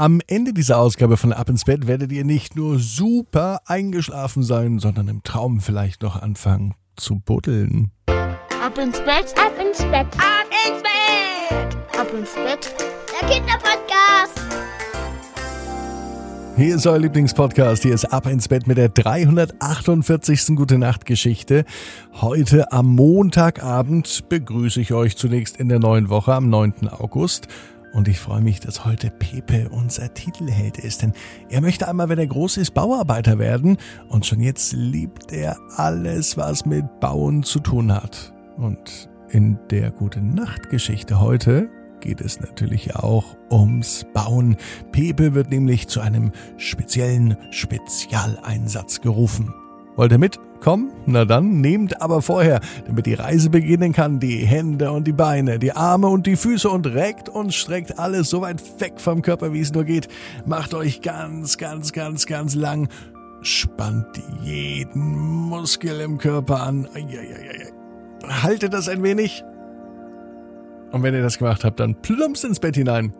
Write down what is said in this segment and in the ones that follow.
Am Ende dieser Ausgabe von Ab ins Bett werdet ihr nicht nur super eingeschlafen sein, sondern im Traum vielleicht noch anfangen zu buddeln. Ab ins Bett, ab ins Bett, ab ins Bett, ab ins Bett. Der Kinderpodcast. Hier ist euer Lieblingspodcast. Hier ist Ab ins Bett mit der 348. Gute Nacht Geschichte. Heute am Montagabend begrüße ich euch zunächst in der neuen Woche am 9. August. Und ich freue mich, dass heute Pepe unser Titelheld ist, denn er möchte einmal, wenn er groß ist, Bauarbeiter werden und schon jetzt liebt er alles, was mit Bauen zu tun hat. Und in der Gute Nacht Geschichte heute geht es natürlich auch ums Bauen. Pepe wird nämlich zu einem speziellen Spezialeinsatz gerufen. Wollt ihr mit? Komm, na dann, nehmt aber vorher, damit die Reise beginnen kann, die Hände und die Beine, die Arme und die Füße und reckt und streckt alles so weit weg vom Körper, wie es nur geht. Macht euch ganz, ganz, ganz, ganz lang. Spannt jeden Muskel im Körper an. Haltet das ein wenig. Und wenn ihr das gemacht habt, dann plumpst ins Bett hinein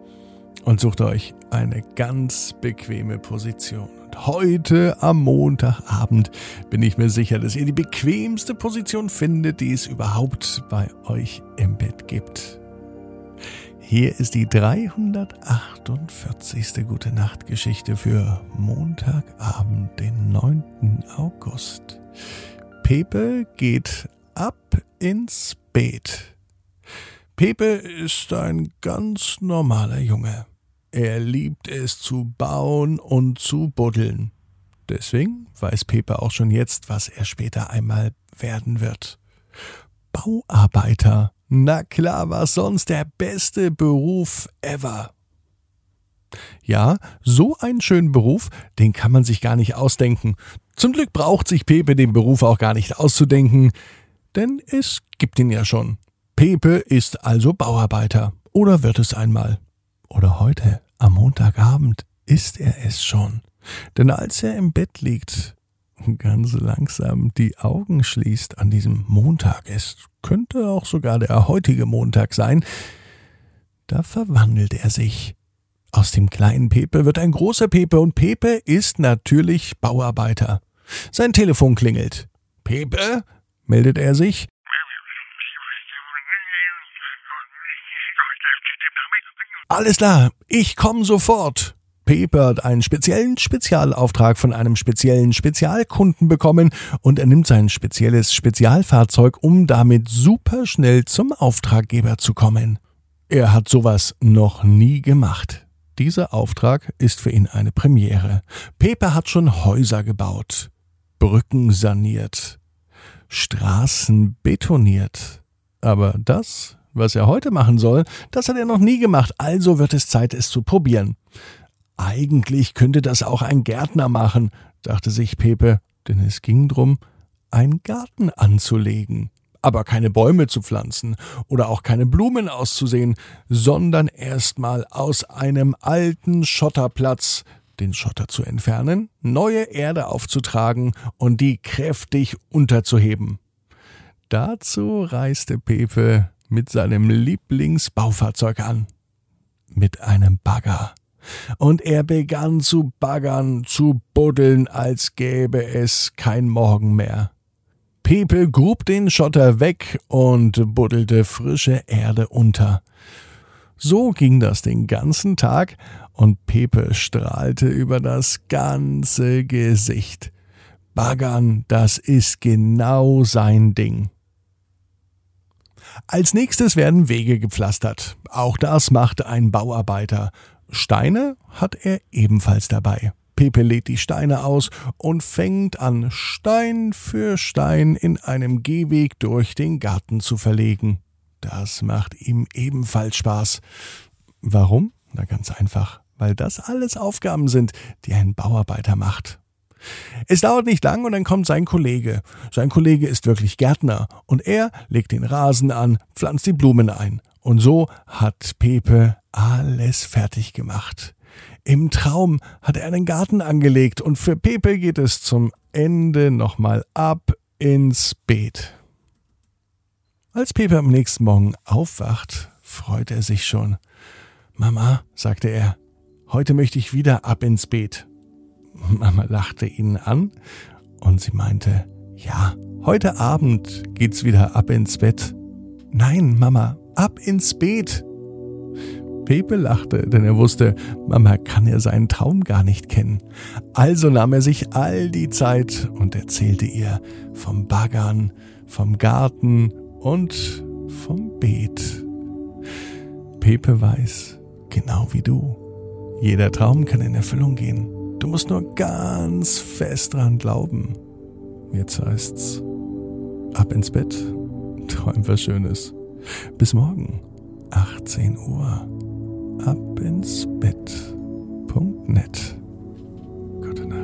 und sucht euch eine ganz bequeme Position. Und heute am Montagabend bin ich mir sicher, dass ihr die bequemste Position findet, die es überhaupt bei euch im Bett gibt. Hier ist die 348. Gute Nacht Geschichte für Montagabend, den 9. August. Pepe geht ab ins Bett. Pepe ist ein ganz normaler Junge. Er liebt es zu bauen und zu buddeln. Deswegen weiß Pepe auch schon jetzt, was er später einmal werden wird. Bauarbeiter. Na klar, was sonst der beste Beruf ever. Ja, so einen schönen Beruf, den kann man sich gar nicht ausdenken. Zum Glück braucht sich Pepe den Beruf auch gar nicht auszudenken, denn es gibt ihn ja schon. Pepe ist also Bauarbeiter. Oder wird es einmal oder heute am Montagabend ist er es schon. Denn als er im Bett liegt und ganz langsam die Augen schließt an diesem Montag, es könnte auch sogar der heutige Montag sein, da verwandelt er sich. Aus dem kleinen Pepe wird ein großer Pepe und Pepe ist natürlich Bauarbeiter. Sein Telefon klingelt. Pepe? meldet er sich. Alles klar, ich komme sofort. Pepe hat einen speziellen Spezialauftrag von einem speziellen Spezialkunden bekommen und er nimmt sein spezielles Spezialfahrzeug, um damit super schnell zum Auftraggeber zu kommen. Er hat sowas noch nie gemacht. Dieser Auftrag ist für ihn eine Premiere. Pepe hat schon Häuser gebaut, Brücken saniert, Straßen betoniert. Aber das was er heute machen soll, das hat er noch nie gemacht, also wird es Zeit, es zu probieren. Eigentlich könnte das auch ein Gärtner machen, dachte sich Pepe, denn es ging drum, einen Garten anzulegen. Aber keine Bäume zu pflanzen oder auch keine Blumen auszusehen, sondern erstmal aus einem alten Schotterplatz den Schotter zu entfernen, neue Erde aufzutragen und die kräftig unterzuheben. Dazu reiste Pepe mit seinem Lieblingsbaufahrzeug an. Mit einem Bagger. Und er begann zu baggern, zu buddeln, als gäbe es kein Morgen mehr. Pepe grub den Schotter weg und buddelte frische Erde unter. So ging das den ganzen Tag und Pepe strahlte über das ganze Gesicht. Baggern, das ist genau sein Ding. Als nächstes werden Wege gepflastert. Auch das macht ein Bauarbeiter. Steine hat er ebenfalls dabei. Pepe lädt die Steine aus und fängt an, Stein für Stein in einem Gehweg durch den Garten zu verlegen. Das macht ihm ebenfalls Spaß. Warum? Na ganz einfach, weil das alles Aufgaben sind, die ein Bauarbeiter macht. Es dauert nicht lang und dann kommt sein Kollege. Sein Kollege ist wirklich Gärtner und er legt den Rasen an, pflanzt die Blumen ein. Und so hat Pepe alles fertig gemacht. Im Traum hat er einen Garten angelegt und für Pepe geht es zum Ende nochmal ab ins Beet. Als Pepe am nächsten Morgen aufwacht, freut er sich schon. Mama, sagte er, heute möchte ich wieder ab ins Bett. Mama lachte ihn an und sie meinte, ja, heute Abend geht's wieder ab ins Bett. Nein, Mama, ab ins Bett. Pepe lachte, denn er wusste, Mama kann ja seinen Traum gar nicht kennen. Also nahm er sich all die Zeit und erzählte ihr vom Baggern, vom Garten und vom Beet. Pepe weiß, genau wie du, jeder Traum kann in Erfüllung gehen. Du musst nur ganz fest dran glauben. Jetzt heißt's ab ins Bett, träum was Schönes. Bis morgen, 18 Uhr, ab ins Bett.net. Gute Nacht.